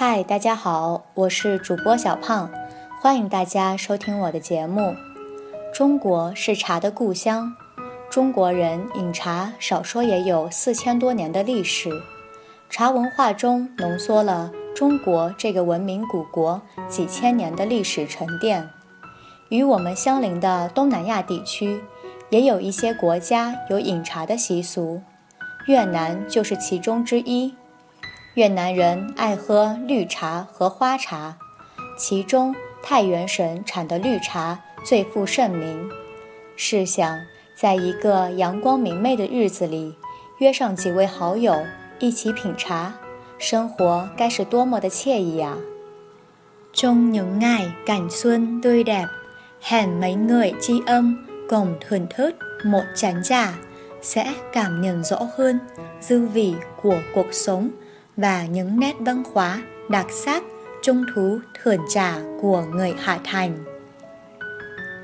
嗨，大家好，我是主播小胖，欢迎大家收听我的节目。中国是茶的故乡，中国人饮茶少说也有四千多年的历史，茶文化中浓缩了中国这个文明古国几千年的历史沉淀。与我们相邻的东南亚地区，也有一些国家有饮茶的习俗，越南就是其中之一。越南人爱喝绿茶和花茶，其中太原省产的绿茶最负盛名。试想，在一个阳光明媚的日子里，约上几位好友一起品茶，生活该是多么的惬意呀！Trong những ngày cảnh xuân tươi đẹp, hẹn mấy người tri âm cùng thưởng thức một chén trà sẽ cảm nhận rõ hơn dư vị của cuộc sống. Và những nét văn hóa đặc sắc trung thú thưởng trà của người Hạ Thành。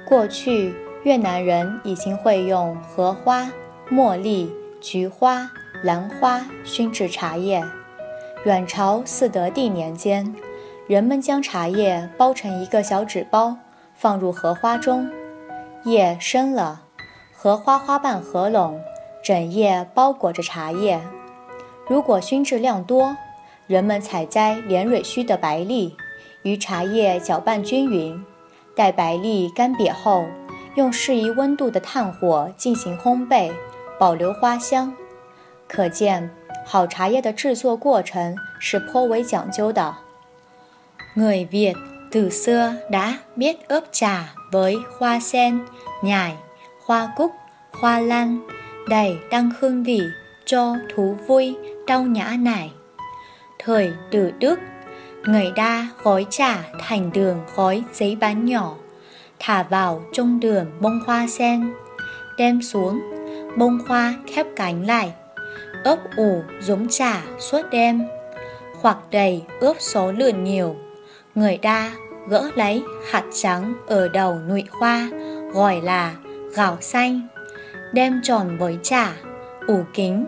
过去，越南人已经会用荷花、茉莉、菊花、兰花熏制茶叶。阮朝嗣德帝年间，人们将茶叶包成一个小纸包，放入荷花中，叶生了，荷花花瓣合拢，整叶包裹着茶叶。如果熏制量多，人们采摘连蕊须的白粒，与茶叶搅拌均匀，待白粒干瘪后，用适宜温度的炭火进行烘焙，保留花香。可见，好茶叶的制作过程是颇为讲究的。Người Việt từ xưa đã biết ướp trà với hoa sen, nhài, hoa cúc, hoa lan để tăng hương vị cho thú vui. đau nhã này. Thời từ Đức, người đa gói trà thành đường gói giấy bán nhỏ, thả vào trong đường bông hoa sen, đem xuống, bông hoa khép cánh lại, ấp ủ giống trà suốt đêm, hoặc đầy ướp số lượng nhiều. Người đa gỡ lấy hạt trắng ở đầu nụy hoa gọi là gạo xanh, đem tròn với trà, ủ kính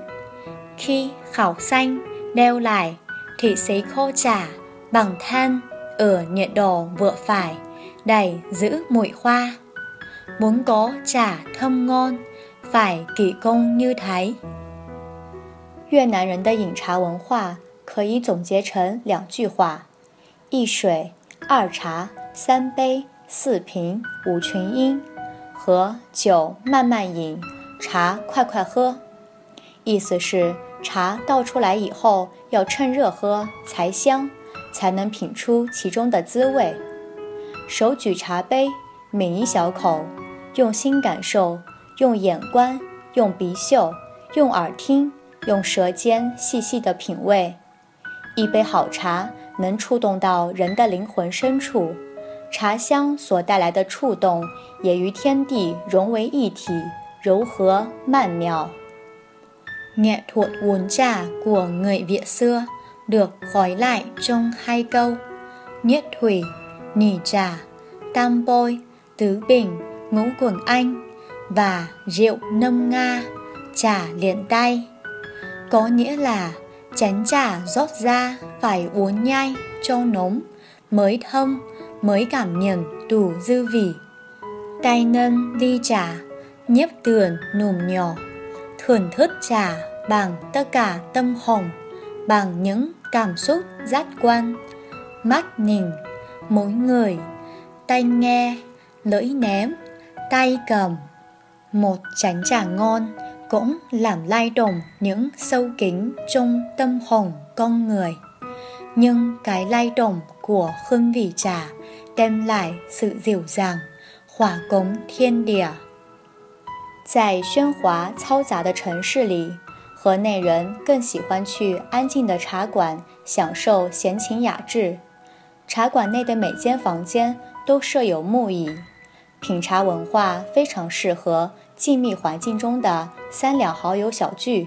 khi khảo xanh đeo lại thì sấy khô trà bằng than ở nhiệt độ vừa phải để giữ mùi hoa. Muốn có trà thơm ngon, phải kỹ công như thế. 越南人的饮茶文化可以总结成两句话：一水、二茶、三杯、四平、五群英，和酒慢慢饮，茶快快喝。 意思是。茶倒出来以后，要趁热喝才香，才能品出其中的滋味。手举茶杯，抿一小口，用心感受，用眼观，用鼻嗅，用耳听，用舌尖细细的品味。一杯好茶能触动到人的灵魂深处，茶香所带来的触动也与天地融为一体，柔和曼妙。Nghệ thuật uống trà của người Việt xưa được gói lại trong hai câu Nhất thủy, nỉ trà, tam bôi, tứ bình, ngũ quần anh và rượu nâm nga, trà liền tay. Có nghĩa là chén trà rót ra phải uống nhai cho nóng, mới thơm, mới cảm nhận đủ dư vị. Tay nâng ly trà, nhấp tường nùm nhỏ, thưởng thức trà bằng tất cả tâm hồn, bằng những cảm xúc giác quan, mắt nhìn, mỗi người, tay nghe, lưỡi ném, tay cầm. Một chén trà ngon cũng làm lay động những sâu kín trong tâm hồn con người. Nhưng cái lay động của hương vị trà đem lại sự dịu dàng, hòa cống thiên địa. 在喧哗嘈杂的城市里，河内人更喜欢去安静的茶馆享受闲情雅致。茶馆内的每间房间都设有木椅，品茶文化非常适合静谧环境中的三两好友小聚。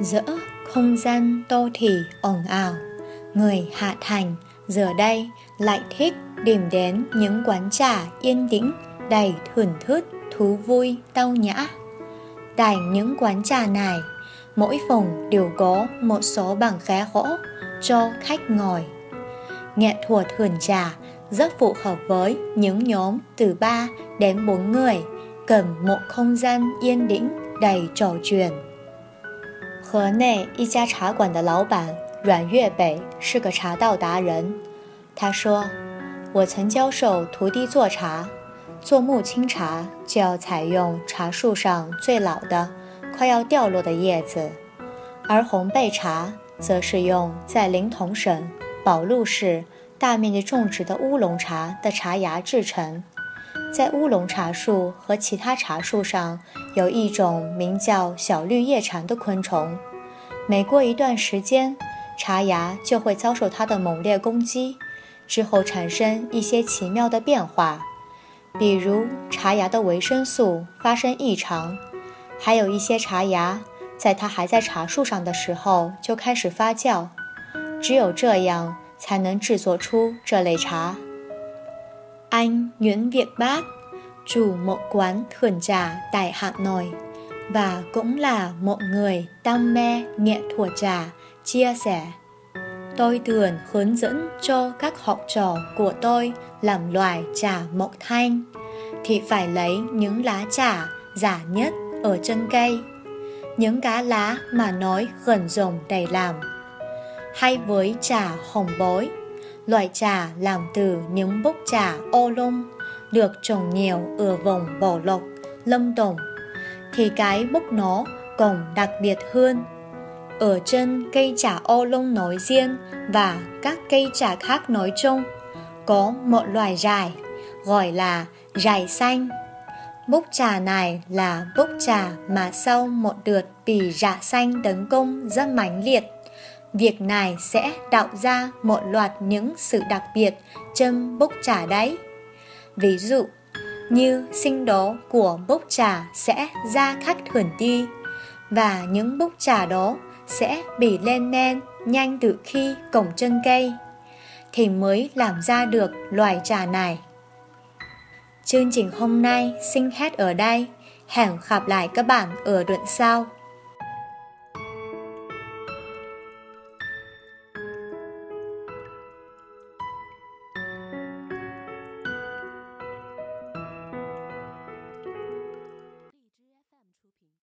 Giữa không gian đô thị ồn ào, người Hạ Thành giờ đây lại thích tìm đến những quán trà yên tĩnh đầy thưởng thức thú vui tao nhã. Tại những quán trà này, mỗi phòng đều có một số bằng khá khó cho khách ngồi. Nghệ thuật hườn trà rất phù hợp với những nhóm từ 3 đến 4 người cần một không gian yên tĩnh đầy trò chuyện. 河内一家茶馆的老板阮月北是个茶道达人。他说：“我曾教授徒弟做茶， 做木青茶就要采用茶树上最老的、快要掉落的叶子，而红贝茶则是用在临潼省宝路市大面积种植的乌龙茶的茶芽制成。在乌龙茶树和其他茶树上。”有一种名叫小绿叶蝉的昆虫，每过一段时间，茶芽就会遭受它的猛烈攻击，之后产生一些奇妙的变化，比如茶芽的维生素发生异常，还有一些茶芽在它还在茶树上的时候就开始发酵，只有这样才能制作出这类茶。Anh Nguyễn Việt Bác chủ một quán thưởng trà tại Hà Nội và cũng là một người đam mê nghệ thuật trà, chia sẻ. Tôi thường hướng dẫn cho các học trò của tôi làm loại trà mộc thanh thì phải lấy những lá trà giả nhất ở chân cây, những cá lá mà nói gần rồng đầy làm. Hay với trà hồng bối, loại trà làm từ những bốc trà ô lông được trồng nhiều ở vùng Bảo Lộc, Lâm Đồng, thì cái bốc nó còn đặc biệt hơn. Ở trên cây trà ô lông nói riêng và các cây trà khác nói chung, có một loài rải gọi là rải xanh. Bốc trà này là bốc trà mà sau một đợt bị rạ xanh tấn công rất mãnh liệt. Việc này sẽ tạo ra một loạt những sự đặc biệt trên bốc trà đấy. Ví dụ, như sinh đó của bốc trà sẽ ra khác thuần đi và những bốc trà đó sẽ bị lên men nhanh từ khi cổng chân cây, thì mới làm ra được loài trà này. Chương trình hôm nay xin hết ở đây. Hẹn gặp lại các bạn ở đoạn sau.